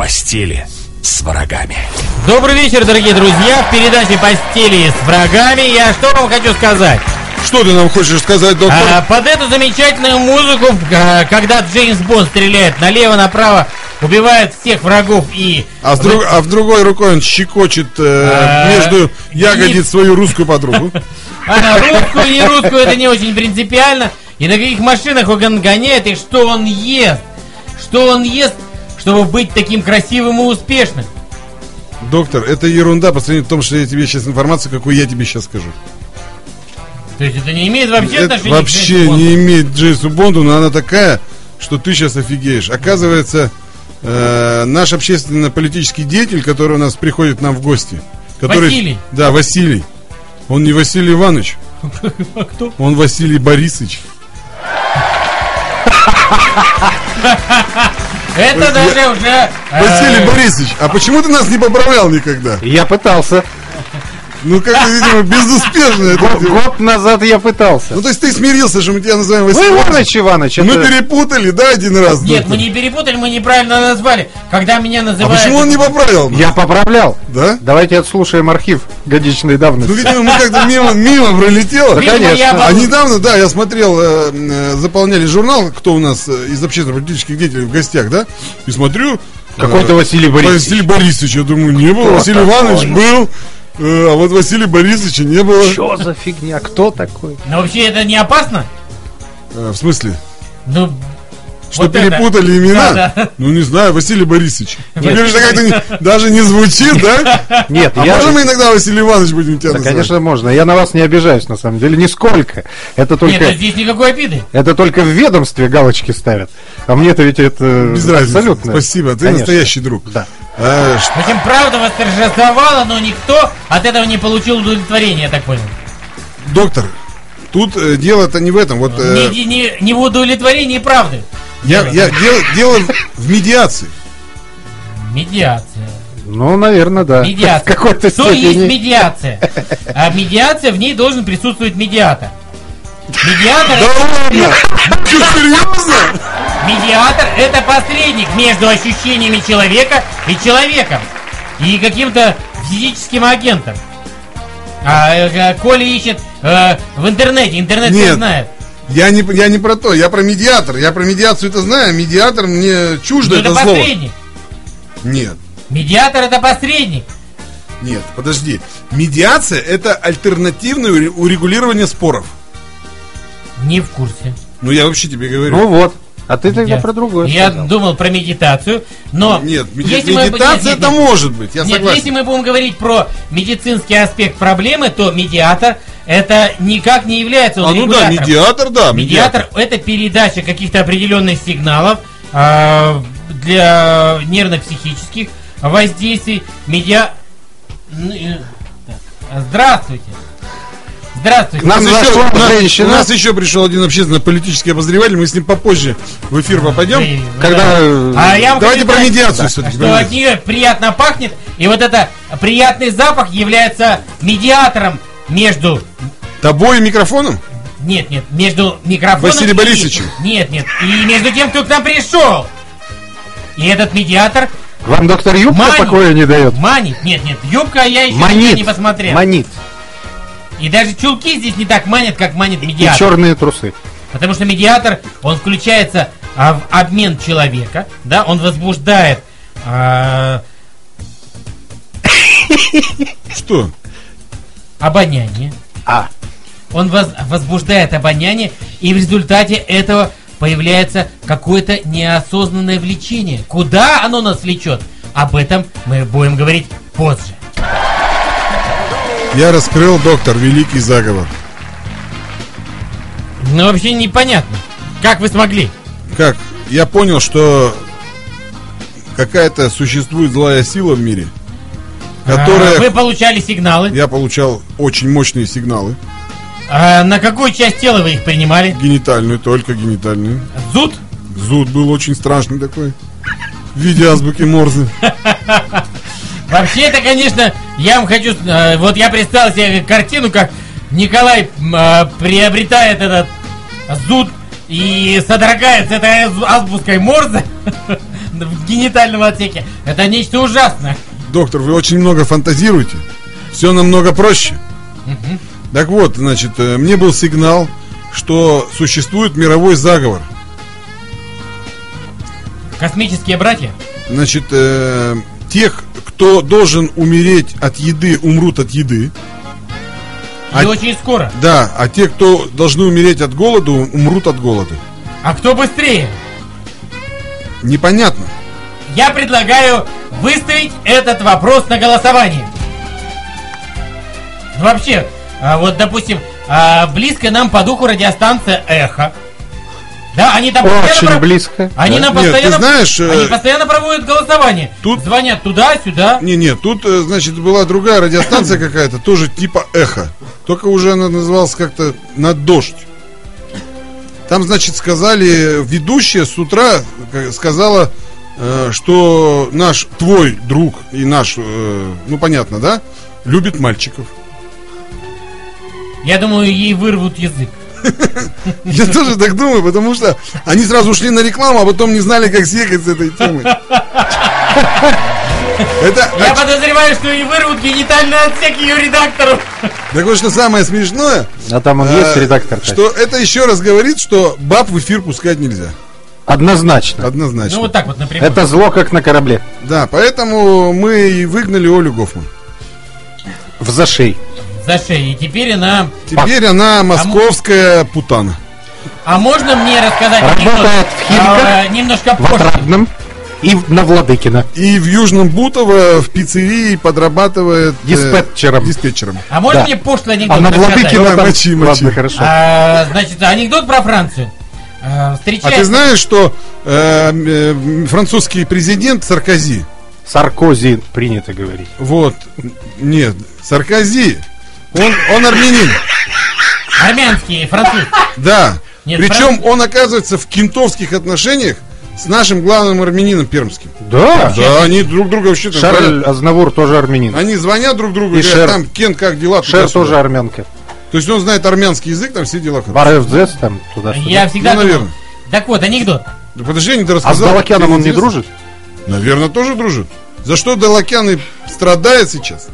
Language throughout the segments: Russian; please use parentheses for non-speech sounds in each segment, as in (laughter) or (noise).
постели с врагами. Добрый вечер, дорогие друзья. В передаче «Постели с врагами» я что вам хочу сказать? Что ты нам хочешь сказать, доктор? А, под эту замечательную музыку, а, когда Джеймс Бонд стреляет налево-направо, убивает всех врагов и... А, с друг- а в другой рукой он щекочет э, А, между ягодиц и- свою русскую подругу. (laughs) А русскую, не русскую, это не очень принципиально. И на каких машинах он гоняет, и что он ест. Что он ест, чтобы быть таким красивым и успешным. Доктор, это ерунда по сравнению с том, что я тебе сейчас информацию, какую я тебе сейчас скажу. То есть это не имеет вообще Это отношения к вообще Бонду? не имеет к Джейсу Бонду, но она такая, что ты сейчас офигеешь. Оказывается, э, наш общественно-политический деятель, который у нас приходит к нам в гости. Который, Василий. Да, Василий. Он не Василий Иванович, А кто? он Василий Борисович. (laughs) Это даже уже... э, Василий Борисович, а почему ты нас не поправлял никогда? Я пытался. Ну, как-то, видимо, безуспешно это Год, год назад я пытался. Ну, то есть ты смирился, что мы тебя называем Ну, Василий Иваныч Иванович, Мы это- перепутали, да, один раз? Нет, мы не перепутали, мы неправильно назвали. Когда меня А называют... почему он не поправил? Я поправлял. Да? Давайте отслушаем архив годичной Ну, давности. видимо, мы как-то мимо, мимо пролетело. Видимо, конечно. был- А недавно, да, я смотрел, э, э, заполняли журнал, кто у нас э, из общественно-политических деятелей в гостях, да? И смотрю... Какой-то э, Василий Борисович. Василий Борисович, я думаю, не было. Кто Василий? Иванович был, а вот Василия Борисовича не было. Что за фигня? Кто такой? Но вообще это не опасно? Э, в смысле? Ну, Что вот это. перепутали имена? Да, да. Ну, не знаю, Василий Борисович. Нет. Же как-то не- даже не звучит, да? (laughs) Нет, А я... можем мы иногда Василий Иванович будем тебя Да, называть? конечно, можно. Я на вас не обижаюсь, на самом деле, нисколько. Это Нет, только... ну здесь никакой обиды. Это только в ведомстве галочки ставят. А мне-то ведь это Без разницы. абсолютно. Спасибо, ты Конечно. настоящий друг. Да. А, В общем, правда восторжествовала, но никто от этого не получил удовлетворения, я так понял. доктор, тут э, дело-то не в этом. Вот э, Не, не, не в удовлетворении правды. я, я дело, дело в медиации. Медиация. Ну, наверное, да. Медиация. В какой-то Что есть степени. медиация? А медиация, в ней должен присутствовать медиатор. Медиатор, Что, (laughs) серьезно? Медиатор это посредник между ощущениями человека и человеком. И каким-то физическим агентом. А э, Коля ищет э, в интернете, интернет не Нет. знает. Я не, я не про то, я про медиатор. Я про медиацию это знаю, а медиатор мне чуждо Ну, это, это слово. посредник. Нет, Медиатор это посредник. нет, подожди. Медиация это альтернативное уре- урегулирование споров. Не в курсе. Ну я вообще тебе говорю. Ну вот. А ты тогда Я- про другое Я сказал. думал про медитацию, но... нет, меди- если мы- медитация нет, это нет, может быть, я Нет, согласен. если мы будем говорить про медицинский аспект проблемы, то медиатор это никак не является он А ну да, медиатор, да. Медиатор это передача каких-то определенных сигналов а, для нервно-психических воздействий. Медиа... Э. Здравствуйте. Здравствуйте. Нам У нас еще- зашла у нас- женщина. У нас еще пришел один общественно-политический обозреватель, мы с ним попозже в эфир попадем. Вы- Когда... А я вам Давайте про медиацию все-таки. Что от нее приятно пахнет, и вот это приятный запах является медиатором между Тобой и микрофоном? Нет, нет, между микрофоном Василием и- Борисовичем. Нет, нет, и между тем, кто к нам пришел. И этот медиатор Вам доктор Юбка Манит. покоя не дает? манит. Нет, нет, юбка я еще Манит. не посмотрел. Манит. И даже чулки здесь не так манят, как манит И медиатор. черные трусы. Потому что медиатор, он включается а, в обмен человека, да, он возбуждает а, Что? обоняние. А. Он воз- возбуждает обоняние, и в результате этого появляется какое-то неосознанное влечение. Куда оно нас влечет? Об этом мы будем говорить позже. Я раскрыл, доктор, великий заговор. Ну, вообще непонятно. Как вы смогли? Как? Я понял, что какая-то существует злая сила в мире, которая... А, вы получали сигналы. Я получал очень мощные сигналы. А на какую часть тела вы их принимали? Генитальную, только генитальную. Зуд? Зуд был очень страшный такой. В виде азбуки Морзе. (laughs) Вообще это, конечно, я вам хочу... э, вот я представил себе картину, как Николай э, приобретает этот зуд и содрогается этой аз- азбуской Морзе (laughs) в генитальном отсеке. Это нечто ужасное. Доктор, вы очень много фантазируете. Все намного проще. Так вот, значит, э, мне был сигнал, что существует мировой заговор. Космические братья. Значит, э, тех, кто должен умереть от еды, умрут от еды. И А- очень скоро. Да, а те, кто должны умереть от голода, умрут от голода. А кто быстрее? Непонятно. Я предлагаю выставить этот вопрос на голосование. Ну, Вообще, а, вот, допустим, а, близко нам по духу радиостанция «Эхо». Да, они там постоянно Очень про- близко. Они Да. нам Нет, ты постоянно... знаешь, э, Они постоянно проводят голосование. тут- Звонят туда-сюда. Не, не, тут, э, значит, была другая радиостанция (clears throat) какая-то, тоже типа эхо. Только уже она называлась как-то на дождь. Там, значит, сказали, ведущая с утра э, сказала, э, что наш, твой друг и наш, э, ну понятно, да, любит мальчиков. Я думаю, ей вырвут язык. Я тоже так думаю, потому что они сразу ушли на рекламу, а потом не знали, как съехать с этой темы. Это, Я подозреваю, что ей вырвут генитальный отсек ее редактору. так вот, что самое смешное, А там он э, есть редактор? что это еще раз говорит, что баб в эфир пускать нельзя. Однозначно. Однозначно. Ну вот так вот напрямую. Это зло, как на корабле. Да, поэтому мы и выгнали Олю Гофман. В зашей. И теперь она... Теперь она московская путана. А можно мне рассказать анекдот? Работает в Химках, А, немножко В позже. Отрадном и на Владыкина. И в Южном Бутово в пиццерии подрабатывает... э, Диспетчером. диспетчером. А можно Да. мне пошлый анекдот А на? Владыкина мочи, мочи. Ладно, хорошо. А, значит, анекдот про Францию. А, А ты знаешь, что э, э, французский президент Саркози, Саркози принято говорить. вот, нет, Саркози, он, он армянин, Армянский француз. да. Нет, Причем Фран- он оказывается в кентовских отношениях с нашим главным армянином пермским. Да. Да, они друг друга вообще там Шарль говорят. Азнавур тоже армянин. Они звонят друг другу и, И говорят, Шер. там, Кен, как дела? Шер Туда-сюда. тоже армянка. То есть он знает армянский язык, там все дела. Баревдзес там туда-сюда. Я всегда Ну, думал- наверное. Так вот, анекдот. Да подожди, не А с рассказал. Далакяном он не дружит? Наверное, тоже дружит. За что Далакян и страдает сейчас?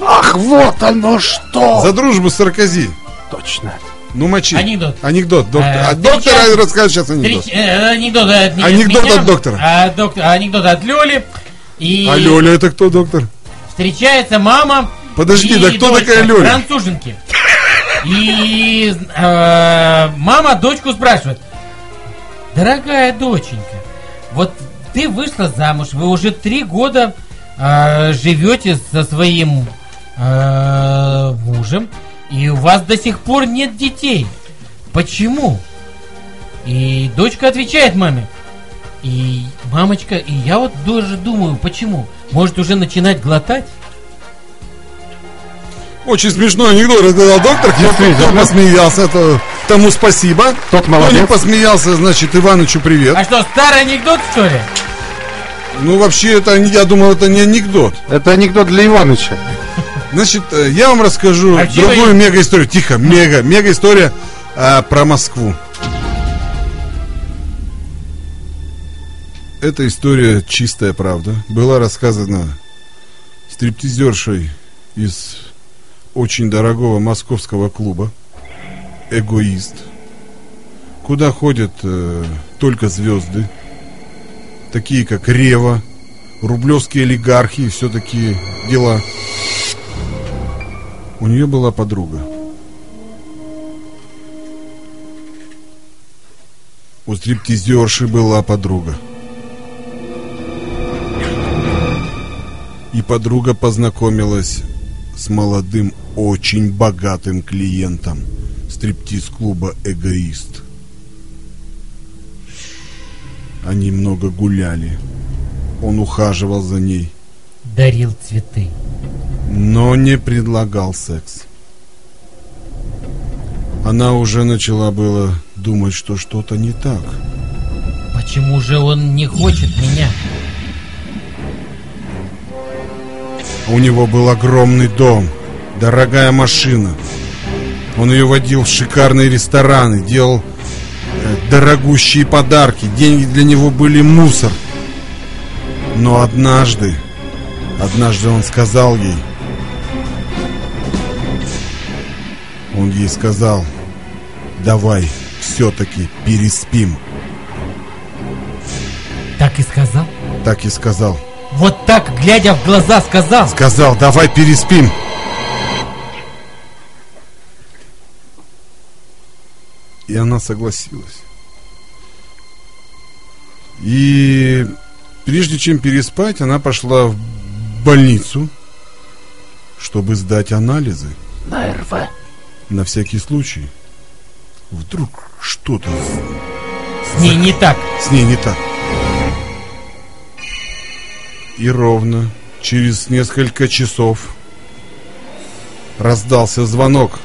Ах, вот оно что! За дружбу с Саркози. Точно. Ну, мочи. Анекдот. Анекдот. Доктор. Э, а доктор встреча- расскажет сейчас анекдот. Встреч- э, Анекдот от, не- Анекдот меня, от доктора. а, док- анекдот от Лёли. И А Лёля это кто, доктор? встречается мама. Подожди, и да кто дочка, такая Лёля? Француженки. И э, мама дочку спрашивает. Дорогая доченька, вот ты вышла замуж, вы уже три года э, живете со своим э, мужем, и у вас до сих пор нет детей. Почему? И дочка отвечает маме. И мамочка, и я вот тоже думаю, почему? Может уже начинать глотать? Очень смешной анекдот рассказал доктор. Кто, кто посмеялся, то тому спасибо. Тот Кто не молодец. посмеялся, значит, Иванычу привет. А что, старый анекдот, что ли? Ну, вообще, это, не- я думал, это не анекдот. Это анекдот для Иваныча. Значит, э, я вам расскажу А другую я- мега-историю. Тихо, мега, мега-история а, про Москву. Эта история чистая правда. Была рассказана стриптизершей из очень дорогого московского клуба «Эгоист», куда ходят э, только звезды, такие как Рева, рублевские олигархи и все такие дела. У нее была подруга. У стриптизерши была подруга. И подруга познакомилась с молодым, очень богатым клиентом стриптиз-клуба «Эгоист». Они много гуляли. Он ухаживал за ней, Дарил цветы. но не предлагал секс. Она уже начала было думать, что что-то не так. Почему же он не хочет меня? У него был огромный дом, дорогая машина. Он ее водил в шикарные рестораны, делал э, дорогущие подарки. Деньги для него были мусор. Но однажды, однажды он сказал ей, он ей сказал, давай все-таки переспим. Так и сказал. Так и сказал. Вот так, глядя в глаза, сказал. Сказал, давай переспим. И она согласилась. И прежде чем переспать, она пошла в больницу, чтобы сдать анализы. На РВ. На всякий случай. Вдруг что-то С ней не так. с ней не так. И ровно через несколько часов раздался звонок.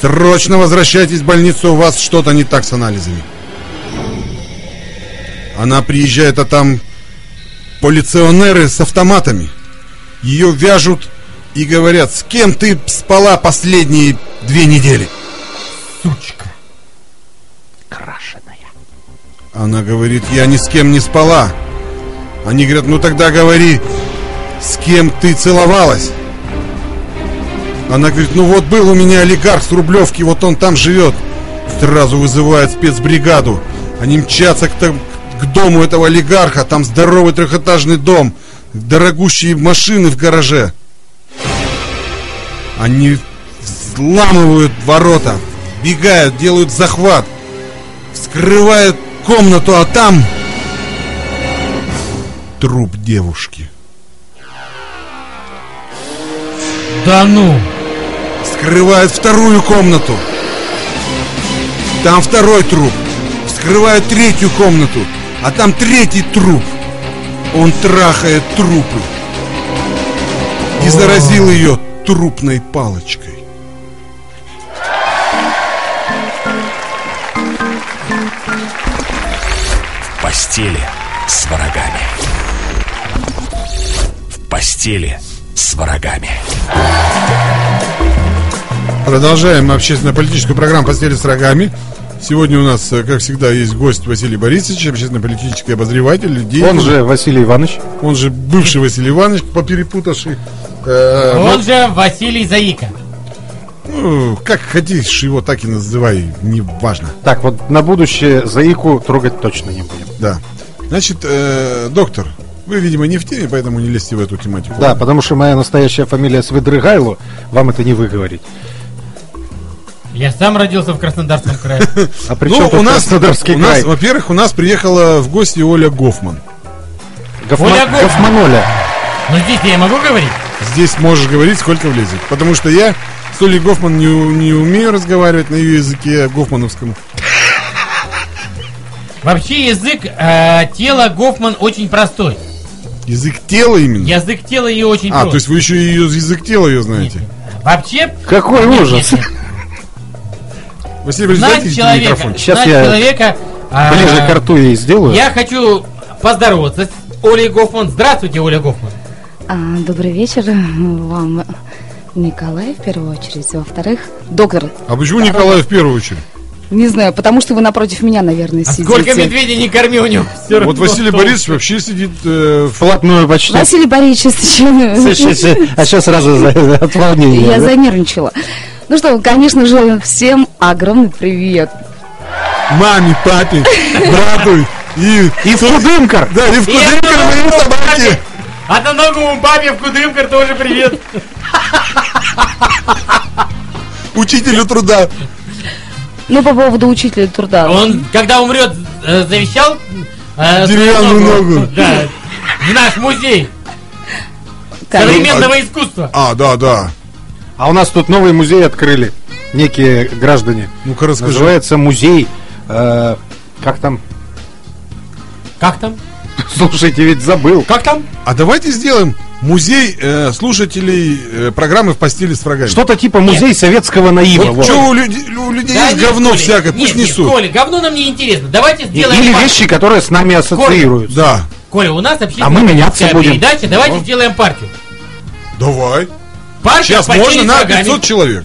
Срочно возвращайтесь в больницу, у вас что-то не так с анализами. Она приезжает, а там полиционеры с автоматами. Ее вяжут и говорят, с кем ты спала последние две недели? Сучка. Крашеная. Она говорит, я ни с кем не спала. Они говорят, ну тогда говори, с кем ты целовалась? Она говорит, ну вот был у меня олигарх с Рублевки, вот он там живет. Сразу вызывает спецбригаду. Они мчатся к, там- к дому этого олигарха, там здоровый трехэтажный дом, дорогущие машины в гараже. Они взламывают ворота, бегают, делают захват, вскрывают комнату, а там труп девушки. Да ну. Вскрывают вторую комнату. Там второй труп. Вскрывают третью комнату. А там третий труп. Он трахает трупы. И заразил ее трупной палочкой. В постели с врагами. В постели с врагами. Продолжаем общественно-политическую программу «Постели с рогами». Сегодня у нас, э, как всегда, есть гость Василий Борисович, общественно-политический обозреватель. деятель. Он же Василий Иванович. он же бывший Василий Иванович, поперепутавший. Э, Он же Василий Заика. ну, как хотишь его, так и называй, не важно. Так, вот на будущее Заику трогать точно не будем. Да. Значит, э, доктор, вы, видимо, не в теме, поэтому не лезьте в эту тематику. Да, потому что моя настоящая фамилия Свидрыгайло, вам это не выговорить. Я сам родился в Краснодарском крае. (laughs) А при Ну, чем у тут нас, Краснодарский у нас, край? во-первых, у нас приехала в гости Оля Гофман. Гофма- Оля Гофман. Гофманоля. Но здесь я могу говорить? Здесь можешь говорить, сколько влезет. Потому что я с Олей Гофман не, у- не умею разговаривать на ее языке гофмановском. Вообще язык э, тела Гофман очень простой. Язык тела именно? Язык тела ее очень А, прост. то есть вы еще ее язык тела ее знаете? Вообще... Какой Нет, ужас. нет, нет. Василий Борисович, человека, микрофон. Сейчас знать я человека... а, Ближе к рту ей сделаю. Я хочу поздороваться с Олей Гофман. Здравствуйте, Оля Гофман. А, добрый вечер вам, Николай, в первую очередь. Во-вторых, доктор, А почему Николай в первую очередь? не знаю, потому что вы напротив меня, наверное, А сидите. сколько медведей не корми у него. равно Вот Василий толк. Борисович вообще сидит э, в Вплотную почти. Василий Борисович, (laughs) А сейчас сразу за- от волнения. я да? занервничала. Ну что, конечно же, всем огромный привет. маме, папе, брату и... И в Кудымкар. Да, и в Кудымкар моей собаке. папе- Одноногому папе в Кудымкар тоже привет. Учителю труда. Ну, по поводу учителя труда. Он, когда умрет, э, завещал э, Деревянную ногу. Да, в наш музей современного искусства. А, да, да. А у нас тут новый музей открыли. Некие граждане. Ну-ка расскажи. Называется музей... э, Как там? Как там? (laughs) Слушайте, ведь забыл. Как там? А давайте сделаем музей э, слушателей э, программы «В постели с врагами». Что-то типа музей советского наива. Вот вот. что у, людей- у людей Да есть нет, говно Коля, всякое, нет, пусть нет, несут. Коля, говно нам не интересно. Давайте сделаем... Или партию. вещи, которые с нами ассоциируются. Да. Коля, у нас общественная А мы меняться будем. передача. Давайте Ну. сделаем партию. Давай. Партия Сейчас «Постели можно на врагами». 500 человек.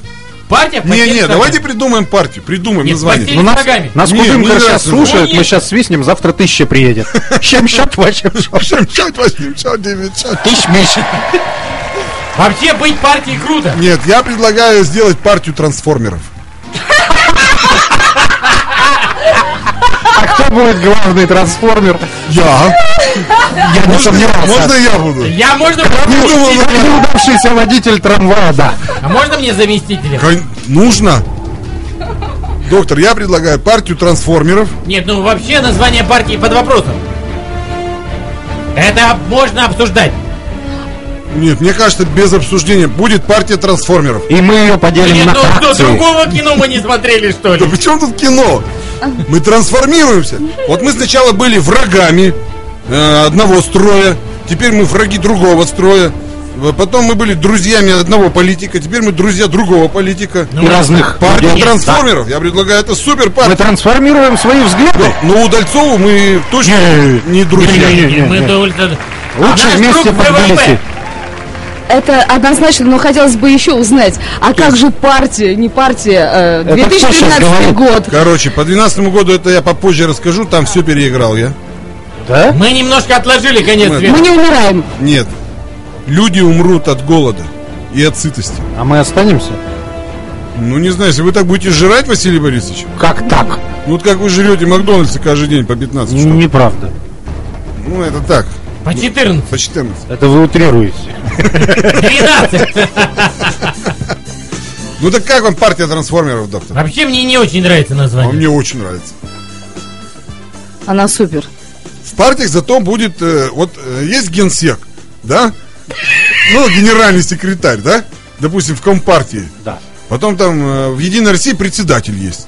Партия Не, «Постель не, давайте ногами». придумаем партию, придумаем Нет, название. «Постель Ну, нас, ногами. нас Не, Кудымка мне сейчас слушает, мы сейчас свистнем, завтра тысяча приедет. (laughs) Чем счет, восемь Чем счет, восемь счет, девять счет. Тысяч меньше. Вообще быть партией круто. Нет, я предлагаю сделать партию трансформеров. А кто будет главный трансформер? Я. Я не сомневался. Можно я буду? Я можно Неудавшийся водитель трамвая, да. А можно мне заместителя? Нужно. Доктор, я предлагаю партию трансформеров. Нет, ну вообще название партии под вопросом. Это можно обсуждать. Нет, мне кажется, без обсуждения будет партия трансформеров. И мы ее поделим Нет, на ну что, фракции. другого кино мы не смотрели, что Да ли? при чем тут кино? Мы трансформируемся. Вот мы сначала были врагами э, одного строя, теперь мы враги другого строя. Потом мы были друзьями одного политика, теперь мы друзья другого политика. И разных Партия людей. трансформеров, я предлагаю, это супер Мы партия. трансформируем свои взгляды. Но Удальцову мы точно Не, не друзья. не, не, не. Мы только... Лучше А вместе друг по ВВП. Тбилиси. Это однозначно, но хотелось бы еще узнать, а как же партия, не партия, э, Это кто щас 2013 говорит? год. Короче, по 12 году это я попозже расскажу, там все переиграл я. Да? Мы немножко отложили конец Мы-. Мы не умираем. Нет. Люди умрут от голода и от сытости. А мы останемся? Ну, не знаю, если вы так будете жрать, Василий Борисович, Как так? ну вот как вы жрете Макдональдсе каждый день по 15 штук. Неправда. Ну, это так, По 14. по 14. Это вы утрируете. 12. Ну так как вам партия трансформеров, доктор? Вообще мне не очень нравится А название. мне очень нравится. Она супер. В партиях зато будет, э, вот э, есть генсек, да? Ну, генеральный секретарь, да? Допустим, в Компартии. Да. Потом там э, в Единой России председатель есть.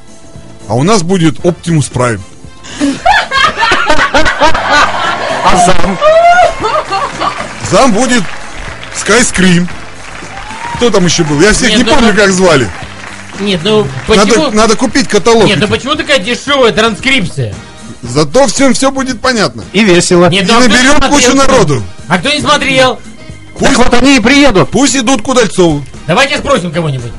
А у нас будет Оптимус Прайм. А зам? Зам будет Скайскрим. Кто там еще был? Я всех Нет, не ну, помню, ну, как звали. Нет, ну Надо, почему... надо купить каталог. Нет, ну почему такая дешевая транскрипция? Зато всем все будет понятно. И весело. Нет, И ну, а кто не наберем смотрел? кучу народу. А кто не смотрел? Так вот они и приедут. Пусть идут к Удальцову. Давайте спросим кого-нибудь.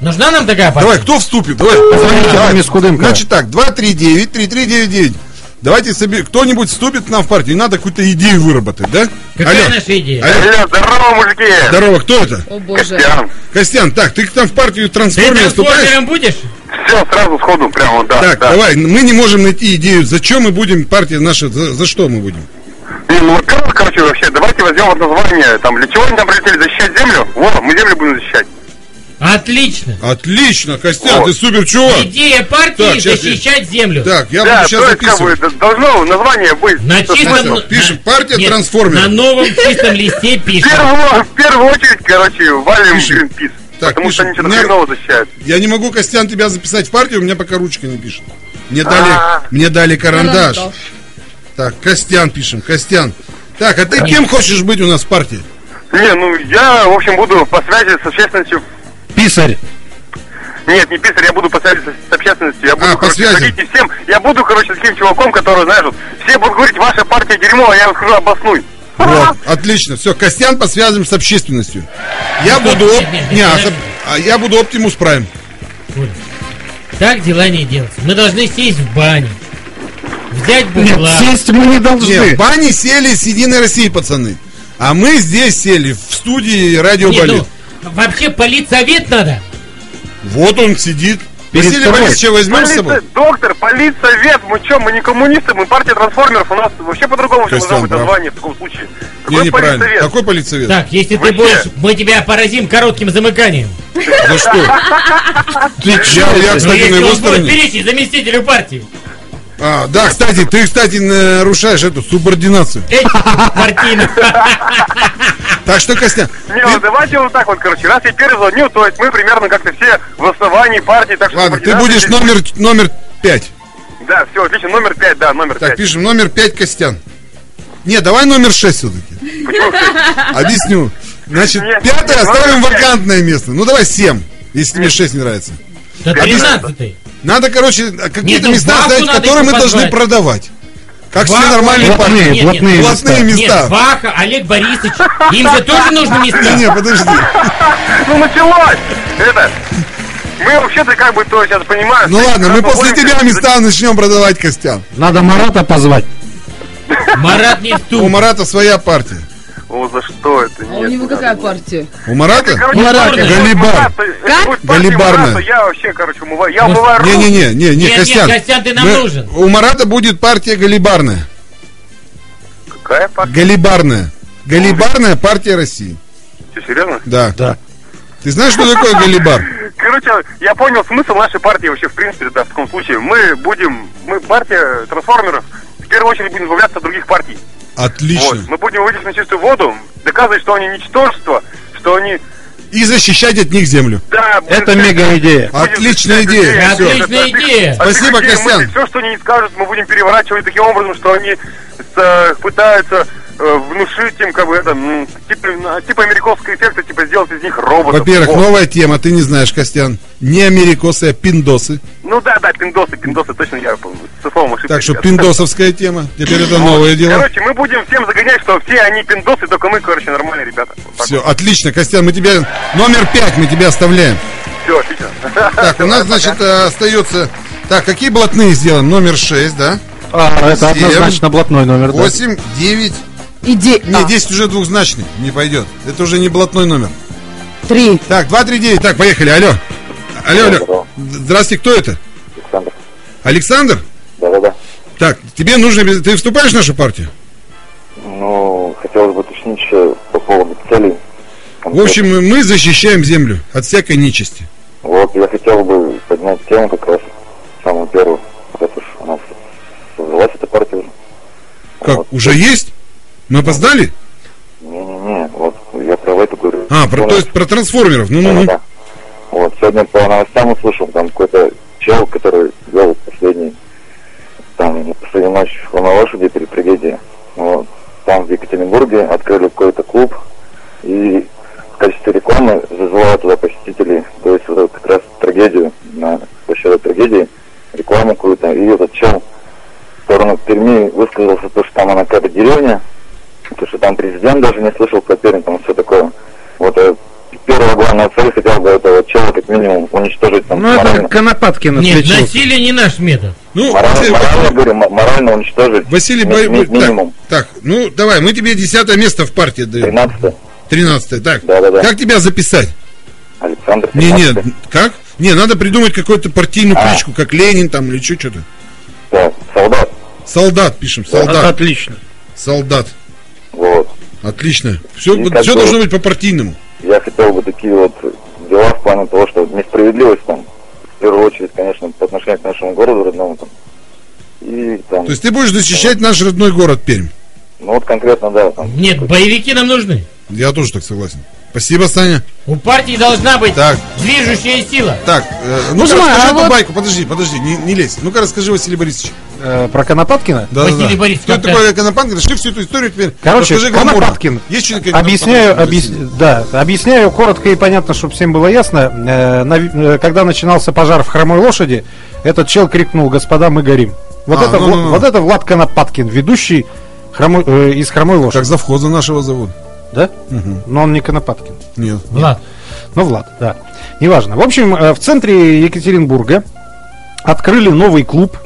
Нужна нам такая партия? Давай, кто вступит? Давай. Позвоните из Кудымка. Значит так, 239-3399. Давайте соби... кто-нибудь вступит к нам в партию. И надо какую-то идею выработать, да? Какая Алло. наша идея? Алло. Алло, здорово, мужики! Здорово, кто это? О боже. Костян. Костян, так, ты там в партию Ты трансформера вступаешь? трансформером будешь? Все, сразу сходу, прямо, да. Так, да. давай, мы не можем найти идею, зачем мы будем, партия наша, за, за что мы будем? Не, ну, во-первых, короче, вообще, давайте возьмем вот название, там, для чего они там прилетели защищать землю? Вот, мы землю будем защищать. Отлично. Отлично, Костян, Вот. ты супер чувак. Идея партии Так, щас защищать землю. Так, я да, буду сейчас есть, как бы, записывать. должно название быть. На чистом... смыслом. Пишем, на- партия Нет, трансформеров. На новом чистом листе пишем. первую, в первую очередь, короче, валим. Гринпис. Так, потому что пишем. они что-то хреново защищают. Я не могу, Костян, тебя записать в партию, у меня пока ручка не пишет. Мне дали, А. мне дали карандаш. Так, Костян пишем, Костян. Так, а ты кем хочешь быть у нас в партии? Не, ну, я, в общем, буду по связи с общественностью. Писарь. Нет, не писарь, я буду по связи с, с общественностью. Я буду, А, по короче, связи. ходить и всем. Я буду, короче, таким чуваком, который, знаешь, вот, все будут говорить, ваша партия дерьмо, а я скажу, обоснуй. Вот, отлично. Все, Костян посвязываем с общественностью. Я буду... оп- нет, нет, Не, а, нет. а я буду Оптимус Прайм. Так дела не делаются. Мы должны сесть в баню. Взять Нет, бухла. сесть мы не Не, должны. в бане сели с Единой России, пацаны. А мы здесь сели, в студии Радио Не, Балет. ну, вообще политсовет надо. Вот он сидит. Перед Василия тобой. Борисовича возьмем с собой? Доктор, политсовет, мы что, мы не коммунисты, мы партия трансформеров, у нас вообще по-другому все должно быть название в таком случае. Не, Какой неправильно. политсовет? Какой политсовет? Так, если ты Вообще. будешь, мы тебя поразим коротким замыканием. За что? (laughs) Ты чё? Я, кстати, на если его он будет стороне. перечить заместителю партии. А, да, кстати, ты, кстати, нарушаешь эту субординацию. Партийных. Так что, Костян, Не, ну давайте вот так вот, короче, раз я первый звоню, то есть мы примерно как-то все в основании партии, так что... ладно, ты будешь номер, номер пять. Да, все, отлично, номер пять, да, номер Так, пять. пишем номер пять Костян. Не, давай номер шесть все-таки. Почему? Объясню. Значит, Нет, пятое нет, оставим вакантное место. Ну, давай семь, если тебе шесть не нравится. Да тринадцатый. Надо, короче, какие-то ну, места надо которые мы должны продавать. Как все Ваху, нормальные нет, партии. Блатные, нет, блатные нет. Блатные места. места. Нет, Ваха, Олег Борисович, им же тоже нужны места. Не, не, подожди. Ну началось! Это, Мы вообще-то как бы то сейчас понимаем. Ну ладно, мы после тебя места начнем продавать Костян. Надо Марата позвать. Марат не У тут. Марата своя партия. О, за что это? А у него какая партия? У Марата? Короче, Марат, будет Галибар. Как? Галибарная. Марата, Я вообще, короче, умываю. Я умываю руки. Не-не-не, не, не, Нет, нет, Костян. Костян, ты нам Мы- нужен. У Марата будет партия Галибарная. Какая партия? Галибарная. Галибарная партия России. Что, серьезно? Да. Да. Ты знаешь, что такое Галибар? Короче, я понял смысл нашей партии вообще, в принципе, да, в таком случае. Мы будем, мы партия трансформеров, в первую очередь будем избавляться от других партий. Вот. Отлично. Мы будем выйти на чистую воду, доказывать, что они ничтожество, что они, И защищать от них землю. да... Это мега идея. Отличная идея. Отличная идея. Спасибо, Костян. Все, что они не скажут, мы будем переворачивать таким образом, что они э, пытаются внушить им, как бы, это, типа, типа американского эффекта, типа, сделать из них роботов. Во-первых, Вот. новая тема, ты не знаешь, Костян. Не америкосы, а пиндосы. Ну да, да, пиндосы, пиндосы, точно я помню, со словом ошибся. Так что пиндосовская тема. Теперь это новое дело. Короче, мы будем всем загонять, что все они пиндосы, только мы, короче, нормальные ребята. Вот Все, отлично, Костян, мы тебя... Номер пять мы тебя оставляем. Все, отлично. Так, у нас, значит, э, остается... Так, какие блатные сделаны? Номер 6, да? А, это однозначно блатной номер, да. 8, 9... Иди. Не, 10 уже двухзначный, не пойдет. Это уже не блатной номер. Три. Так, 2, 3, 9. Так, поехали, алло. Алло, алло. Здравствуйте, кто это? Александр. Александр? Да-да-да. Так, тебе нужно... Ты вступаешь в нашу партию? Ну, хотелось бы уточнить еще по поводу целей. В общем, мы защищаем землю от всякой нечисти. Вот, я хотел бы поднять тему как раз, самую первую, раз уж у нас создалась эта партия уже. Как, Вот. уже есть? Мы опоздали? Не-не-не, вот я про эту говорю. А, про, то есть про трансформеров. Ну-ну-ну. Да. Вот, сегодня по новостям услышал, там какой-то чел, который вел последний, там, последнюю ночь в на лошади перед трагедией. Вот. Там в Екатеринбурге открыли какой-то клуб, и в качестве рекламы зазывают туда посетителей, то есть вот эту как раз трагедию, на площадь трагедии, рекламу какую-то, и этот чел в сторону Перми высказался, то, что там она какая-то деревня, то, что там президент даже не слышал про Пермь, там все такое. Вот э, первая главная цель хотел бы этого чела как минимум уничтожить там Ну, это. Конопаткин Нет, отличился. насилие не наш метод. Ну, Морально, Василий, морально, говорю, морально уничтожить. Василий ми- ми- так, минимум. так, ну давай, мы тебе десятое место в партии даем. 13 Тринадцатое. Так, Да-да-да. как тебя записать? Александр. Не, 13. не, как? Не, надо придумать какую-то партийную А. кличку, как Ленин там или что, что-то. Да, солдат. Солдат пишем, солдат, отлично. солдат. Вот. Отлично. Все, И как бы- должно быть по партийному. Я хотел бы такие вот дела в плане того, что несправедливость там, в первую очередь, конечно, по отношению к нашему городу родному там. И там, То есть ты будешь защищать наш родной город Пермь. ну вот конкретно, да, там. Нет, боевики нам нужны. Я тоже так согласен. Спасибо, Саня. У партии должна быть Так. движущая сила. Так, э, ну-ка Мужик, расскажи а эту вот- байку, подожди, подожди, не, не лезь. Ну-ка расскажи, Василий Борисович. Э, про Конопаткина? Да, Василий да. Борисович, Кто это как-то- такой Конопаткин? Расскажи всю эту историю теперь. Короче, Расскажи гламурно. Конопаткин. Есть что-нибудь Объясняю, объяс- да, объясняю коротко и понятно, чтобы всем было ясно. Э, на э, когда начинался пожар в хромой лошади, этот чел крикнул: "Господа, мы горим". Вот А, это, ну, ну, ну. вот это Влад Конопаткин, ведущий хромой- э, из хромой лошади, Как завхоза нашего зовут? да? Но он не Конопаткин. Нет. Влад, Ну, Влад, да. Неважно. В общем, э, в центре Екатеринбурга открыли новый клуб.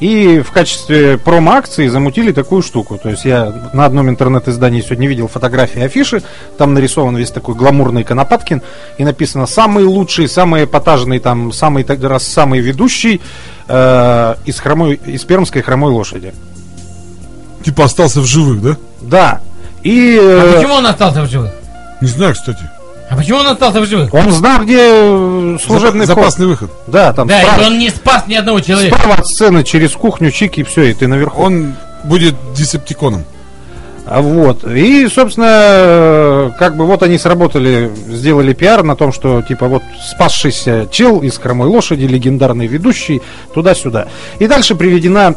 И в качестве промо-акции замутили такую штуку. То есть я на одном интернет-издании сегодня видел фотографии афиши. Там нарисован весь такой гламурный Конопаткин. И написано «Самый лучший, самый эпатажный, там, самый, так раз самый ведущий э, из, хромой, из пермской хромой лошади». Типа остался в живых, да? Да. И а э, почему он остался в живых? Не знаю, кстати. А почему он остался в живых? он знал, где э, служебный вход. запасный выход. Да, там Да, справа. и он не спас ни одного человека. Справа от сцены через кухню чик и все, и ты наверху. Он будет десептиконом. А Вот. И, собственно, как бы вот они сработали, сделали пиар на том, что типа вот спасшийся чел из хромой лошади, легендарный ведущий, туда-сюда. И дальше приведена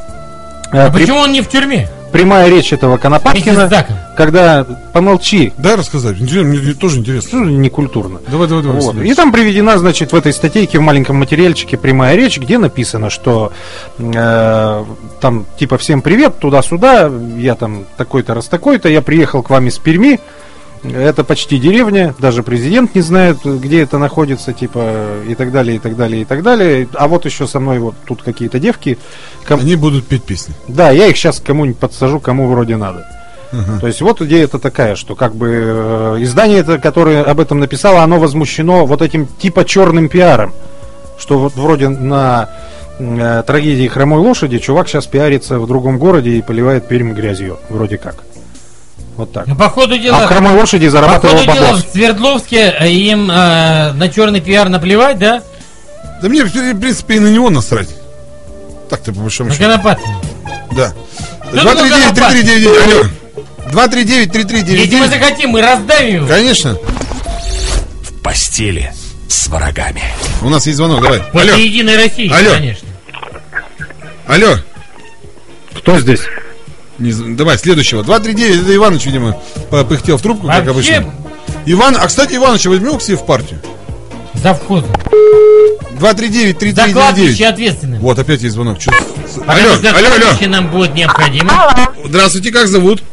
э, А при- почему он не в тюрьме? Прямая речь этого Конопаткина, когда помолчи, Дай рассказать. Интересно, Мне тоже интересно. ну, некультурно. Давай, давай, давай. Вот. И там приведена, значит, в этой статейке, в маленьком материальчике прямая речь, где написано, что э, там типа всем привет, туда-сюда, я там такой-то раз такой-то, я приехал к вам из Перми, Это почти деревня, даже президент не знает, где это находится, типа, и так далее, и так далее, и так далее. А вот еще со мной вот тут какие-то девки. Ком- Они будут петь песни. Да, я их сейчас кому-нибудь подсажу, кому вроде надо. То есть вот идея это такая, что как бы э, издание, это, которое об этом написало, оно возмущено вот этим типа черным пиаром. Что вот вроде на э, трагедии хромой лошади чувак сейчас пиарится в другом городе и поливает Пермь грязью. Вроде как. Вот так. Ну, по ходу А дела... в лошади По зарабатывал ходу дела в. Свердловске э, им э, на черный пиар наплевать, да? Да мне, в принципе, и на него насрать. Так-то, по большому На счету. Конопатова. Да. Ну, 239-3399, алло. 239-3399. Если мы захотим, мы раздавим его. Конечно. В постели с врагами. У нас есть звонок, давай. После Алло, Единой России, Алло. конечно. алло. Кто здесь? Не давай, следующего. 239, это Иваныч, видимо, попыхтел в трубку, как Вообще, обычно. Иван, а, кстати, Ивановича возьмем к себе в партию. завхозом. 239-3399. За кладбище ответственным. Вот, опять есть звонок. Чё- Алло, что алло, алло. нам будет необходимо. Здравствуйте, как зовут?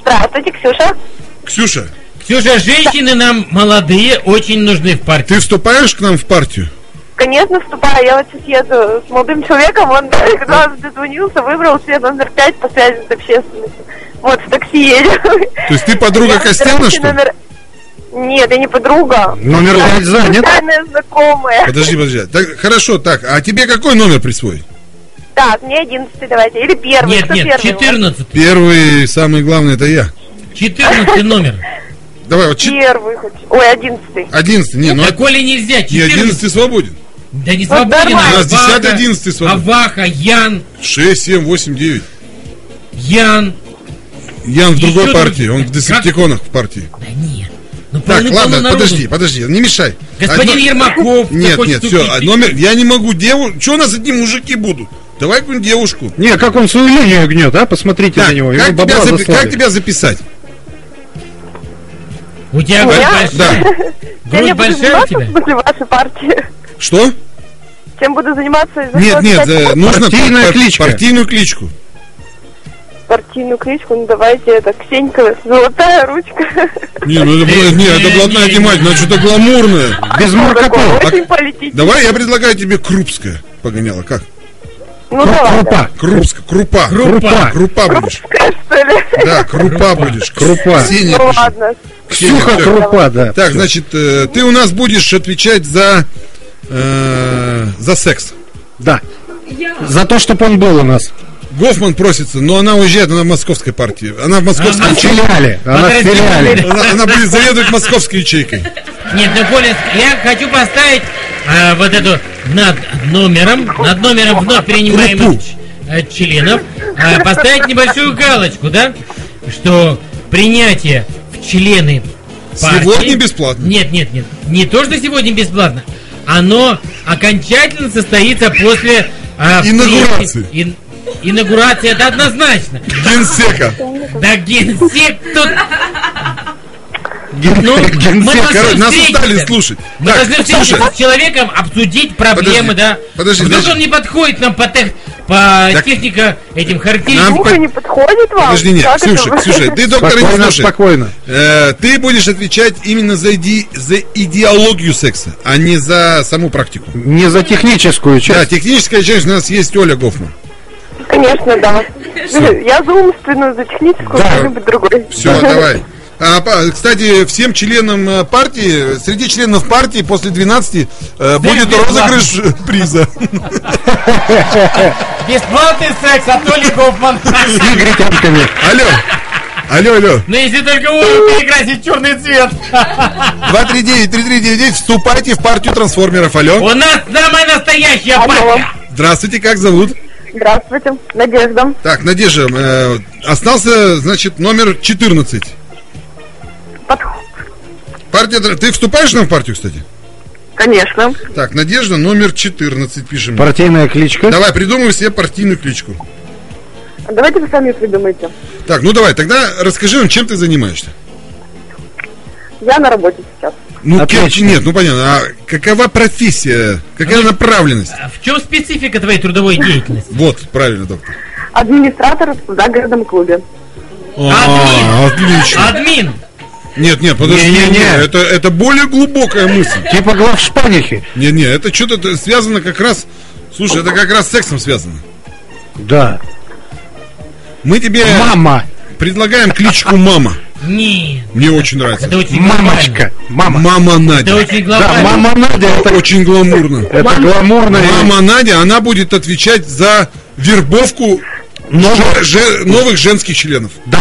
Здравствуйте, Ксюша. Ксюша, Ксюша, женщины нам молодые очень нужны в партии. ты вступаешь к нам в партию? Конечно, вступаю. Я вот сейчас еду с молодым человеком. Он (laughs) когда дозвонился, выбрал себе номер пять по связи с общественностью. Вот, в такси едем. То есть ты подруга Я Костяна, что ли? номер- Нет, я не подруга. Номер пять занят. Случайная знакомая. Подожди, подожди. Так, хорошо, так, а тебе какой номер присвоить? Так, мне одиннадцатый давайте. Или первый. Нет, Кто нет, первый? 14. Первый, самый главный, это я. 14 номер. Давай, вот чет- Первый хоть. Ой, одиннадцатый. одиннадцатый. Не, ну А Коли нельзя, и 14. одиннадцатый свободен. Да не Вот свободен, нормально. У нас 10, Аваха, 11 свободен. Аваха, Ян, Шесть, семь, восемь, девять. Ян. Ян в другой друг- партии, он в? Десептиконах в партии. Да нет. Ну, Так, ладно, подожди, подожди, не мешай. Господин Одно- Ермаков. Нет, нет, все, номер, я не могу девушку. Что у нас одни мужики будут? Давай какую-нибудь девушку. Не, как он свою линию гнет, а? Посмотрите Так, на него. Как, тебя запи- как тебя записать? У тебя грудь я- большая. Да. Грудь большая у тебя? в смысле вашей партии? Что? Чем буду заниматься? Нет, нет, писать э, нужно Партийная пар- кличка. партийную кличку. партийную кличку? Ну давайте это Ксенька, золотая ручка. Не, ну это, не, это блатная тематика, надо что-то гламурное. Без. Очень политически. Давай я предлагаю тебе крупская погоняла. Как? Ну давай. Крупа. Крупска, крупа. Крупа. Крупа будешь. Крупская, что ли? Да, крупа будешь. Крупа. Ксения Ну ладно. Ксюха. Крупа, да. Так, значит, э, ты у нас будешь отвечать за э, за секс. Да. За то, чтобы он был у нас. Гофман просится, но она уезжает, она в московской партии. Она в московской Ага. В филиале. Она в филиале. Она, она будет заведовать московской ячейкой. Нет, ну, Коля, я хочу поставить а, вот эту над номером, над номером вновь принимаемых ч- э, членов, а, поставить небольшую галочку, да? Что принятие в члены партии... Сегодня бесплатно. Нет, нет, нет. Не то, что сегодня бесплатно. Оно окончательно состоится после... а, Инаугурации. встречи- ин- инаугурации, это однозначно. Генсека. Да генсек тут... Ген- Ну, (laughs) мы генсек. должны Короче, нас устали слушать. Мы Так, должны встретиться слушай, с человеком, обсудить проблемы, Подожди, да. подожди, Вдруг он не подходит нам по, тех, по Так, техника этим нам характеристикам. Ухо по- не подходит вам? подожди, нет, Как Ксюша, это? Ксюша, ты доктора не Спокойно, слушай. спокойно. Э, ты будешь отвечать именно за, иди- за идеологию секса, а не за саму практику. Не за техническую Да, часть. техническая часть у нас есть Оля Гофман. Конечно, да. Я за умственную, за техническую, Да. кто-нибудь другой. Все, давай. А, кстати, всем членам э, партии, среди членов партии после 12 э, будет розыгрыш приза. (laughs) Бесплатный секс от Оли Гофман. С негритянками. Алло, алло, алло. Но если только Олю перекрасить черный цвет. 239-3399, вступайте в партию трансформеров. Алло. У нас самая настоящая Алло. партия. Здравствуйте, как зовут? Здравствуйте, Надежда. Так, Надежда, э, остался, значит, номер 14. Подход. Партия, ты вступаешь нам в партию, кстати? Конечно. Так, Надежда, номер 14 пишем. Партийная кличка. Давай, придумай себе партийную кличку. Давайте вы сами придумайте. Так, ну давай, тогда расскажи нам, чем ты занимаешься. Я на работе сейчас. Ну, Отлично. кем- нет, ну понятно. А какова профессия? Какая направленность? А В чем специфика твоей трудовой деятельности? (laughs) Вот, правильно, доктор. Администратор в загородном клубе. А, отлично. Админ. Нет, нет, подожди, Не-не-не. не, это, это более глубокая мысль. Типа глав шпанихи. Не, не, это что-то связано как раз. Слушай, это как раз с сексом связано. Да. Мы тебе Мама. предлагаем кличку мама. Нет. Мне очень нравится. Это очень Мамочка. Мама. Мама. Надя. Это очень Да, мама Надя, это, Очень гламурно. это гламурно. Мама Надя, она будет отвечать за вербовку же- же- новых женских членов. Да.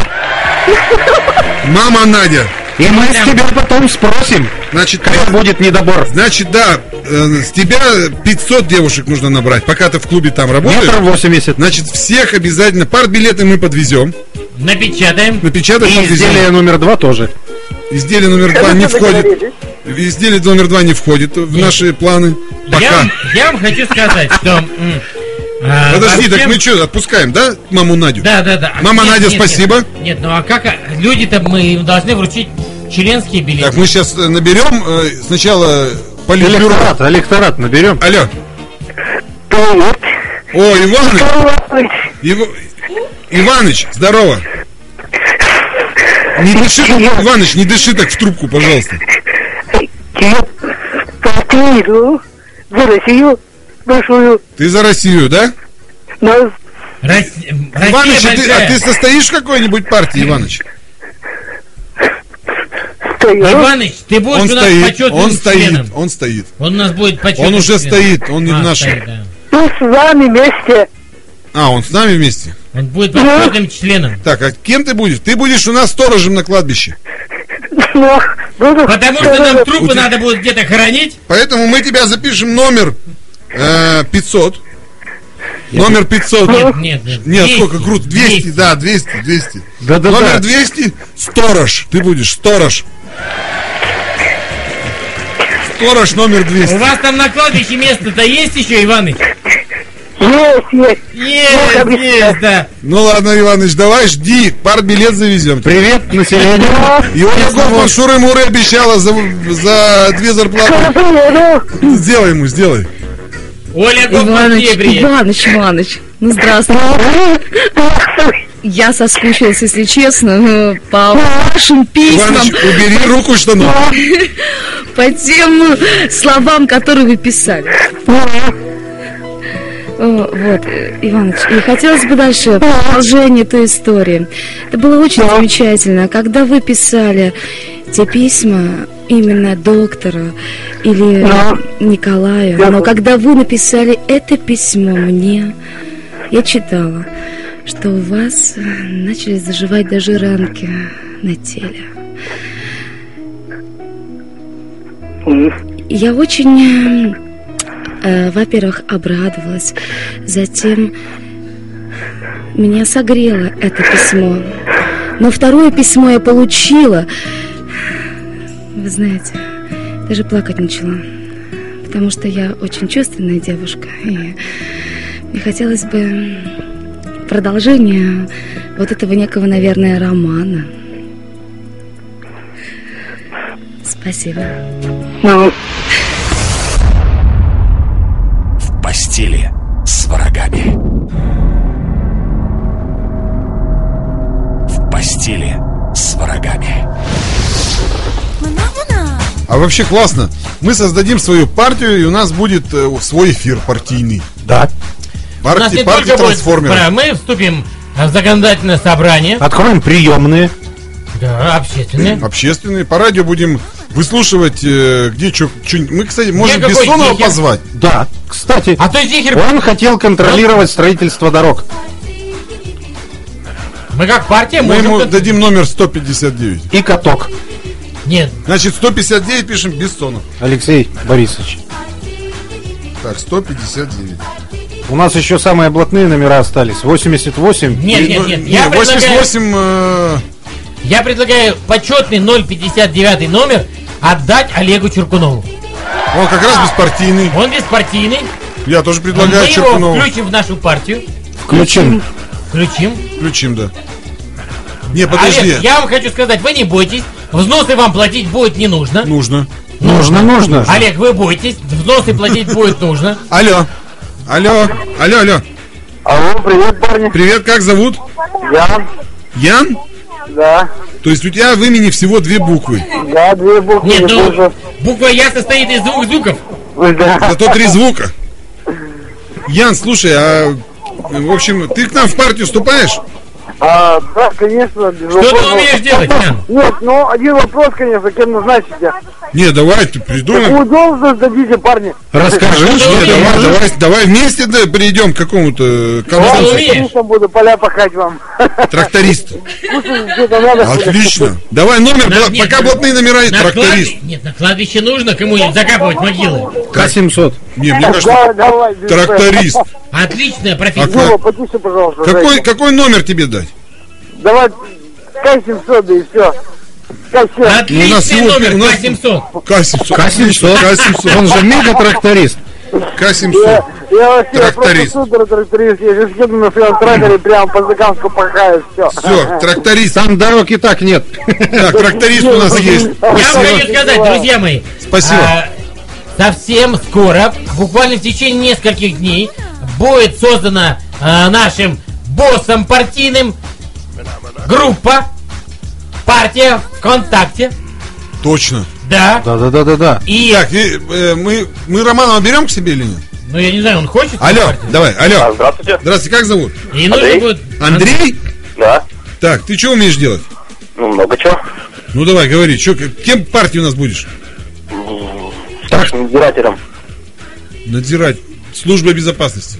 Мама Надя. И мы с тебя потом спросим, Значит, когда будет недобор. значит, да, э, с тебя 500 девушек нужно набрать, пока ты в клубе там Метр работаешь. восемьдесят. Значит, всех обязательно, партбилеты мы подвезем, Напечатаем. напечатаем, И подвезем. изделие номер два тоже. Изделие номер два не входит. Изделие номер два не входит в наши планы. Я, Пока. вам- я вам хочу сказать, что... а, Подожди, вообще- так мы что, отпускаем, да, маму Надю? Да, да, да. Мама Нет, Надя, нет, спасибо. Нет, Нет, ну а как а, люди-то мы им должны вручить членские билеты? Так, мы сейчас наберем э, сначала политбюро. Электорат, электорат наберем. Алло. Привет. О, Иваныч, Ой, Ив- Иваныч, здорово. Не дыши, Иваныч, не дыши так в трубку, пожалуйста. За Россию большую. Ты за Россию, да? Но Рос- Россия Иваныч, а ты, а ты состоишь в какой-нибудь партии, Иваныч? Стою. Иваныч, ты будешь Он у нас стоит, почетным он стоит, членом. он стоит. Он у нас будет почетным Он уже членом. стоит, он не в А, нашем. стоит, да. Ну, с вами вместе. А, он с нами вместе? Он будет почетным членом. Так, а кем ты будешь? Ты будешь у нас сторожем на кладбище. Ну, буду... Потому что нам трупы тебя- надо будет где-то хоронить. Поэтому мы тебя запишем номер э, 500. Номер 500. Нет, нет, нет. Нет, 200, сколько круто? 200, да, 200, 200. Да-да-да. Номер 200, сторож. Ты будешь сторож. Сторож номер У 200. вас там на кладбище место-то есть еще, Иваныч? Есть, есть. Есть, есть, да. Ну ладно, Иваныч, давай жди, пар билет завезем. Привет, население. И Ольга Гофман Шуры-Муры обещала за, за две зарплаты. Сделай ему, сделай. Оля Гофман Иваныч. Иваныч, Иваныч, ну здравствуй. Я соскучилась, если честно, ну, по вашим письмам, Иваныч, убери руку, что ну. (laughs) по тем словам, которые вы писали. Вот, Иваныч, и хотелось бы дальше продолжение той истории. Это было очень замечательно, когда вы писали те письма именно доктору или. Николаю, но когда вы написали это письмо мне, я читала, что у вас э, начали заживать даже ранки на теле. Я очень, э, э, во-первых, обрадовалась, затем меня согрело это письмо. Но второе письмо я получила. Вы знаете, даже плакать начала. Потому что я очень чувственная девушка. И мне хотелось бы продолжения вот этого некого, наверное, романа. Спасибо. Ну, В постели с врагами. В постели с врагами. А вообще классно. Мы создадим свою партию, и у нас будет э, свой эфир партийный. Да. У нас Партия, не партия только будет... Мы вступим в законодательное собрание. Откроем приемные. Да, общественное. Общественные. По радио будем выслушивать, э, где что... Мы, кстати, можем какой Бессонова Зихер? позвать. Да. Кстати, А то Зихер... он хотел контролировать строительство дорог. Мы как партия Мы можем... ему дадим номер 159. И каток. Нет, Значит, 159 пишем Бессонов. Алексей Борисович. Так, 159. У нас еще самые блатные номера остались. 88. нет, нет, нет. не, Я предлагаю, 88... э, я предлагаю почетный 059 номер отдать Олегу Черкунову. он как раз беспартийный. Он беспартийный. Я тоже Мы предлагаю его Черкунову. включим в нашу партию. Включим. Включим. Включим, да. Не, подожди. Олег, я вам хочу сказать, вы не бойтесь. Взносы вам платить будет не нужно. Нужно. Нужно, нужно. Олег, вы бойтесь. Взносы платить будет нужно. Алло. Алло. Алло, алло. Алло, привет, парни. Привет, как зовут? Ян, Ян? да. То есть у тебя в имени всего две буквы. Да, две буквы. Нет, не ну, буква Я состоит из двух звуков. Да. Зато три звука. Ян, слушай, а в общем, ты к нам в партию вступаешь? А, да, конечно, без Что ты умеешь делать, Ян? Нет, ну, один вопрос, конечно, кем назначите. Не, давай, ты придумай. Какую должность дадите, парни? Расскажи, ты Давай, давай, давай вместе да, перейдем к какому-то умеешь? Конечно, буду поля пахать вам. Тракторист. Отлично. Давай номер, На- бла- нет, пока блатные номера, На тракторист. Нет, на кладбище нужно кому-нибудь закапывать могилы. К-700. Не, мне кажется, Давай, давай, без тракторист. Отличная профессия. потише, пожалуйста. Какой, какой номер тебе дать? Давай, К-700, да и все. К-700. Ну, у нас Отличный всего- номер, у нас- К-700. К-700. К-700. К-700. Он же мега-тракторист. Я, К-700. я вообще Тракторист. просто супер тракторист. Я сейчас еду на своем тракторе прямо по Закамску пахаю, все. Все, тракторист. Там дорог и так нет. Так, тракторист у нас есть. Я вам хочу сказать, друзья мои. Спасибо. а, совсем скоро, буквально в течение нескольких дней, будет создана а, нашим боссом партийным группа, партия ВКонтакте. Точно. Да. Да-да-да-да-да. И, Так, и, э, мы, мы Романова берем к себе или нет? ну я не знаю, он хочет? Алло, давай, алло. Здравствуйте. Здравствуйте, как зовут? И нужно Андрей? будет... Андрей? Да. Так, ты что умеешь делать? Ну, много чего. Ну давай, говори, чё, к- кем партии у нас будешь? Надзирателем. Надзирать. Служба безопасности.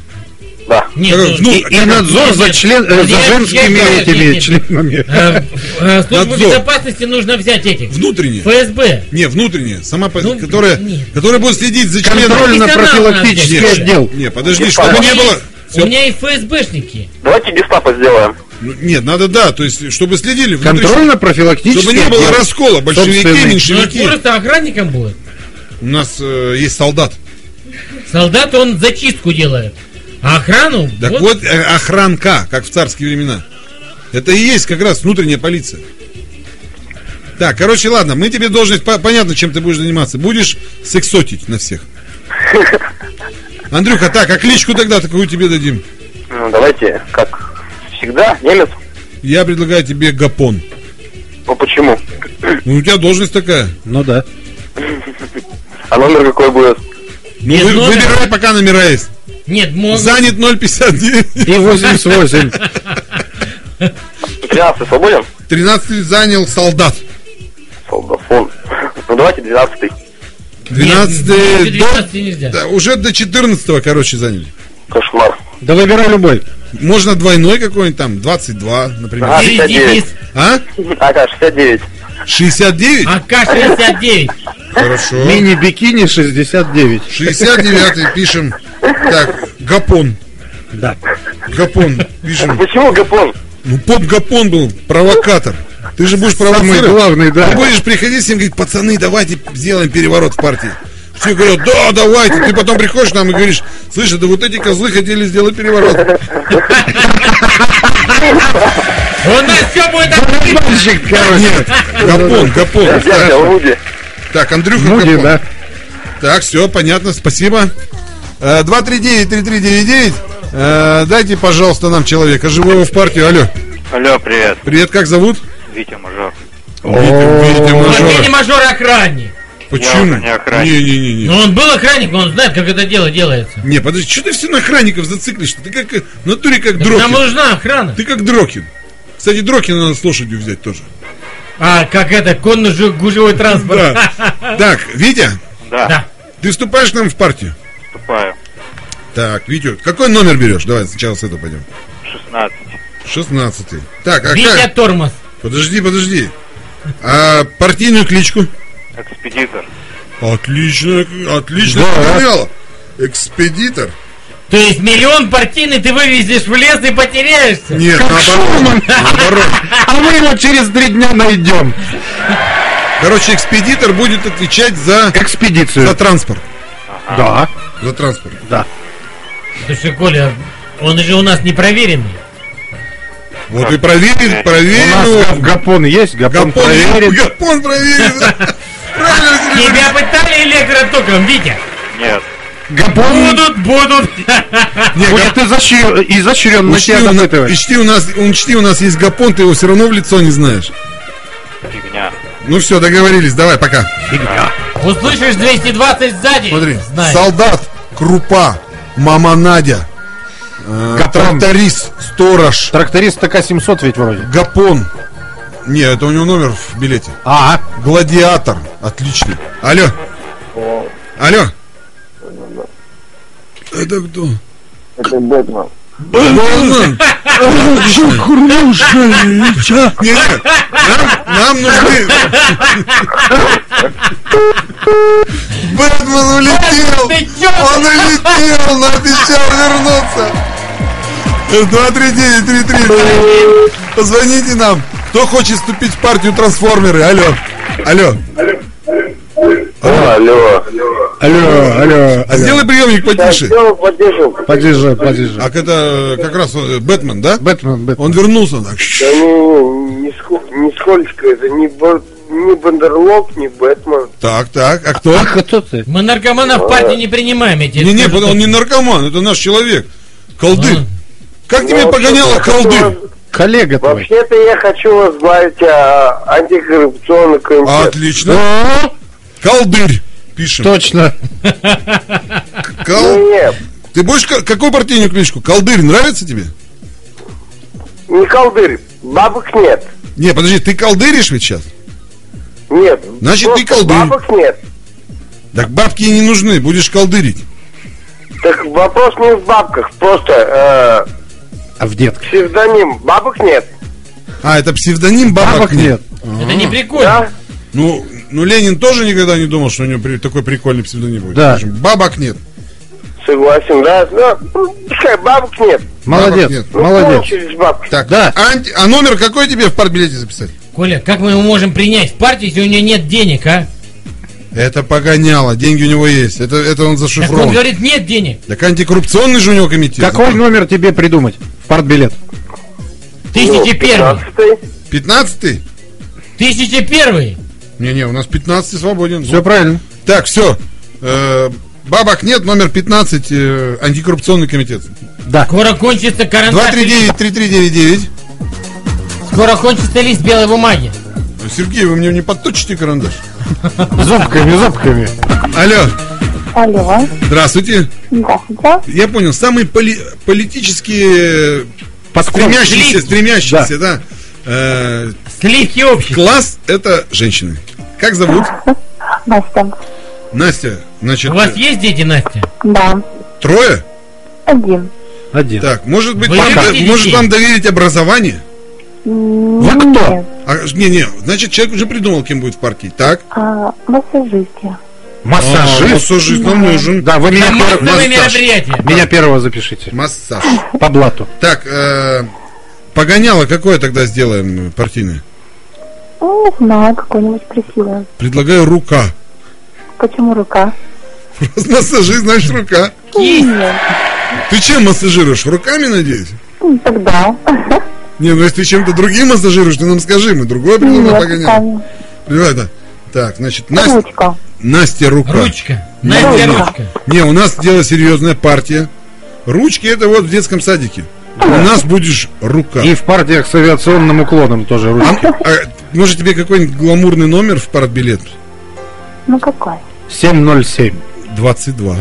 Да. Нет, Как- ну, ну, И, и надзор нет, за, нет. член, э, за женскими я- этими нет, нет. членами. э, э, службу Надзор. безопасности нужно взять этих. Внутренняя. ФСБ. Не, внутренняя. Сама, Ну, которая, нет. которая будет следить за членом. Контрольно-профилактический Нет. отдел. Не, подожди, чтобы не было... У Всё. меня и ФСБшники. Давайте гестапо сделаем. Ну, Нет, надо да, то есть, чтобы следили внутри, Контрольно-профилактический чтобы не было раскола, большевики. Ну, меньшевики. он просто охранником будет. У нас э, есть солдат. Солдат он зачистку делает. А охрану... Так вот, э, охранка, как в царские времена. Это и есть как раз внутренняя полиция. Так, короче, ладно, мы тебе должность, по- понятно, чем ты будешь заниматься. Будешь сексотить на всех. (laughs) Андрюха, так, а кличку тогда такую тебе дадим? Ну, давайте, как всегда, немец. Я предлагаю тебе Гапон. Ну, почему? Ну, у тебя должность такая. Ну да. (laughs) А номер какой будет? Ну, Без вы- номера. выбирай, пока номера есть. Нет, могут... Занят 059. И 88. 13 свободен? 13 занял солдат. Солдафон. Ну, давайте 12 12 Нет, до- 12 нельзя. да, уже до 14 короче, заняли. Кошмар. Да выбирай любой. Можно двойной какой-нибудь там, 22, например. А, Дивиз, 69. дивиз. А? Ага, 69. 69? АК-69. Хорошо. Мини-бикини 69. 69 пишем. Так, Гапон. Да. Гапон. Пишем. Почему Гапон? Ну, поп Гапон был провокатор. Ты же будешь Самый провоцировать. главный, да. Ты будешь приходить с ним говорить, пацаны, давайте сделаем переворот в партии. Все говорят, да, давайте. Ты потом приходишь к нам и говоришь, слышь, да вот эти козлы хотели сделать переворот. (laughs) У нас все будет открыто. Короче. Нет, Гапон, Гапон. Так, Андрюха Гапон. да. Так, все, понятно, спасибо. Э, 239-3399. Э, Дайте, пожалуйста, нам человека живого в партию. Алло. Алло, привет. Привет, как зовут? Витя Мажор. Витя, Вот Мажора. Витя Мажор охранник. Почему? не охранник. Не-не-не. Но он был охранником, он знает, как это дело делается. Не, подожди, что ты все на охранников зациклишь? Ты как, э, в натуре как Так Нам Дрокин. нужна охрана. Ты как Дрокин. Кстати, Дрокина надо с лошадью взять тоже. А, как это, конно-гужевой транспорт. Да. (laughs) Так, Витя, Да, Да. ты вступаешь к нам в партию? Вступаю. Так, Витя, какой номер берешь? Давай сначала с этого пойдем. 16. 16 Так, а Витя как? Тормоз. Подожди, подожди. А партийную кличку? Экспедитор. Отлично, отлично Да. Экспедитор? То есть миллион партийный ты вывезешь в лес и потеряешься? Нет, наоборот. Наоборот. А мы его через три дня найдем. Короче, экспедитор будет отвечать за, Экспедицию. за транспорт. Да. За транспорт. Слушай, Коля, он же у нас не проверенный. Вот и проверит, У нас гап- гапон есть, гапон, Гапон, проверит. Гапон Сергей. (laughs) Тебя пытали электротоком, Витя? Нет. Гапон Будут, будут. (laughs) Не, будет изощрен, изощрен на тебя допытывать. учти, у нас, учти, у нас есть гапон, ты его все равно в лицо не знаешь. Ну все, договорились, давай, пока. Услышишь 220 сзади? Смотри, Знай. солдат, крупа, мама Надя, э, Гапон. тракторист, сторож, Тракторист ТК-700 ведь вроде. гапон. Не, это у него номер в билете. А, Гладиатор. Отлично. Алло. Алло. Это кто? Это Бэтмен. Бэтмен? Не, не, нам, нам нужны... Бэтмен улетел! Он улетел, но обещал вернуться! 239-33. Позвоните нам. Кто хочет вступить в партию трансформеры? Алло. Алло. Алло. алло, алло, Сделай приемник потише. Подержи, подержи. А это как раз э, Бэтмен, да? Бэтмен, Бэтмен. Он вернулся так. Да не, не, не, ско- не скользко, это не, не Бандерлог, не Бэтмен. Так, так. А кто? А кто ты? Мы наркоманов в партии не принимаем, тебе Не, не, он не наркоман, это наш человек. Колдырь. А. Как тебе Ну, погоняло колдырь? вас- Коллега твой. Вообще-то я хочу возглавить а, антикоррупционный комитет. Отлично. Колдырь. Пишем. Точно. Кол- Ну нет, Ты будешь ка- какую партийную кличку? Колдырь нравится тебе? не колдырь, бабок нет. Не, подожди, ты колдыришь ведь сейчас? Нет. Значит, ты колдырь. Бабок нет. Так бабки и не нужны, будешь колдырить. Так вопрос не в бабках, просто А в детках? э, псевдоним. Бабок нет. А, это псевдоним бабок, Бабок нет. Это не прикольно. Да? Ну, ну, Ленин тоже никогда не думал, что у него при- такой прикольный псевдоним будет. Да. Скажем, Бабок нет. Согласен, да? Ну, пускай бабок нет. Молодец, Бабок нет. Ну, молодец. кончились бабки. Так, Да. анти- а номер какой тебе в партбилете записать? Коля, как мы его можем принять в партию, если у него нет денег, а? Это погоняло, деньги у него есть. Это, это он Так он зашифрован. говорит, нет денег. Так антикоррупционный же у него комитет. Какой номер тебе придумать в партбилет? Тысяча первый. 15-й. Пятнадцатый? Тысяча первый. Не-не, у нас 15 свободен. Все правильно. Так, все. бабок нет, номер 15, э, антикоррупционный комитет. Да. Скоро кончится карандаш. 239-3399. Скоро кончится лист белой бумаги. Сергей, вы мне не подточите карандаш? (laughs) Зубками, зубками. Алло, Алло, здравствуйте. здравствуйте. Я понял, самые поли- политически э, стремящиеся, стремящиеся, да. Э, Сливки общества. класс это женщины. Как зовут? Настя. Настя. Значит, У вас э, есть дети, Настя? Да, трое? один. Один. Так, может быть, Вы вам, может детей? вам доверить образование? Вы кто? А, не, не, значит, человек уже придумал, кем будет в партии. Так. А, массажисты. А, Массажист? массажист нам нужен. Да, вы меня, пер- мероприятия. меня первого запишите. Массаж. По блату. Так, э, погоняло какое тогда сделаем партийное? Ну, не знаю, какой-нибудь красивый. Предлагаю рука. Почему рука? Раз Массажист, значит, рука. Нет. Ты чем массажируешь? Руками, надеюсь? Ну, Тогда. Не, ну если ты чем-то другим массажируешь, ты нам скажи, мы другое руками. Понимаешь, да? Так, значит, Настя, Ручка. Настя рука. Ручка. Настя Ручка. ручка. Не, у нас дело серьезная партия. Ручки это вот в детском садике. У нас будешь рука. И в партиях с авиационным уклоном тоже ручки. А, может тебе какой-нибудь гламурный номер в партбилет? Ну, какой? 707. 22.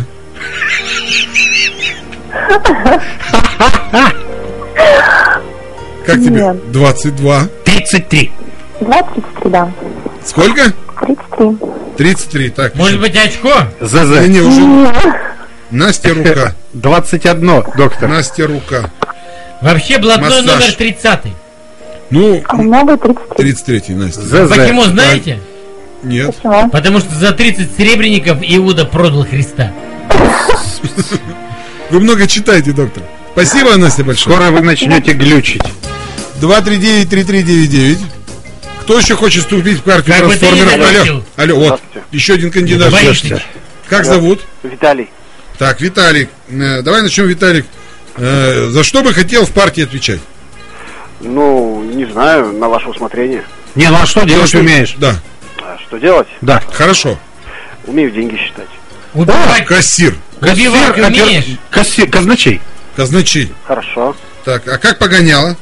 Как тебе? Нет. 22. 33. 23, да. Сколько? 33. 33. Так. Может быть, очко? Не, ЗЗ. не, уже Нет. Настя рука. (laughs) 21, доктор. Настя рука. Вообще блатной Массаж. номер 30 Ну, А у меня будет 33. 33 Настя. ЗЗ. Почему, знаете? Нет. Почему? Потому что за 30 серебряников Иуда продал Христа. (laughs) Вы много читаете, доктор. Спасибо, Настя, большое. Скоро вы начнете глючить. 239-3399. Кто еще хочет вступить в партию Как бы ты ни трансформеров? Алло, заметил. алло, вот. Еще один кандидат. Как зовут? Виталий. Так, Виталик. Э, Давай начнем, Виталик. Э, За что бы хотел в партии отвечать? Ну, не знаю, на ваше усмотрение. Не, ну а что делать Что- умеешь? Да, А что делать? Да. хорошо. Умею деньги считать. Убивать, Кассир, убивать Кассир, умеешь? Кассир, казначей. казначей. Хорошо. Так, а как погоняло?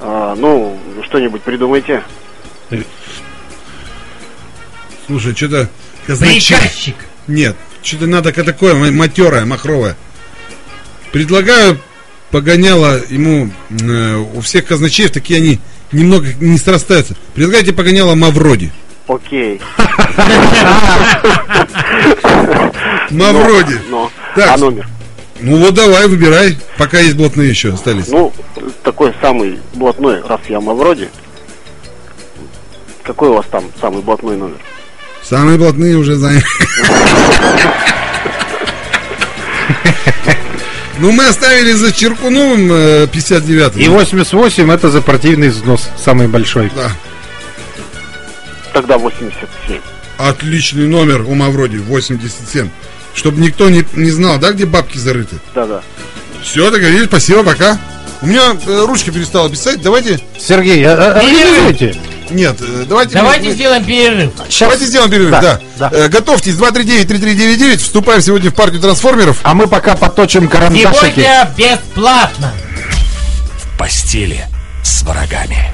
А, ну, что-нибудь придумайте. Слушай, что-то казначей... Приказчик. Нет, что-то надо такое ма- матерое, махровое. Предлагаю погоняло ему... э, у всех казначеев такие они немного не срастаются. Предлагайте погоняло Мавроди. Окей. Мавроди. Ну, Так. а номер? Ну вот давай, выбирай, пока есть блатные еще остались. Ну, такой самый блатной, раз я Мавроди. Какой у вас там самый блатной номер? Самые блатные уже заняли. (laughs) Ну, мы оставили за Черкуновым э, 59-й. И 88 это за партийный взнос, самый большой. Да. Тогда 87. Отличный номер у Мавроди, 87. Чтобы никто не, не знал, да, где бабки зарыты. Да-да. Все, договорились, спасибо, пока. У меня э, ручка перестала писать, давайте... Сергей, а- а- организуйте. Нет, э, давайте... Давайте мы- сделаем перерыв. Давайте сделаем перерыв, да. Да, Э, готовьтесь, 239-3399, вступаем сегодня в партию трансформеров. А мы пока поточим карандашики. Сегодня бесплатно. В постели с врагами.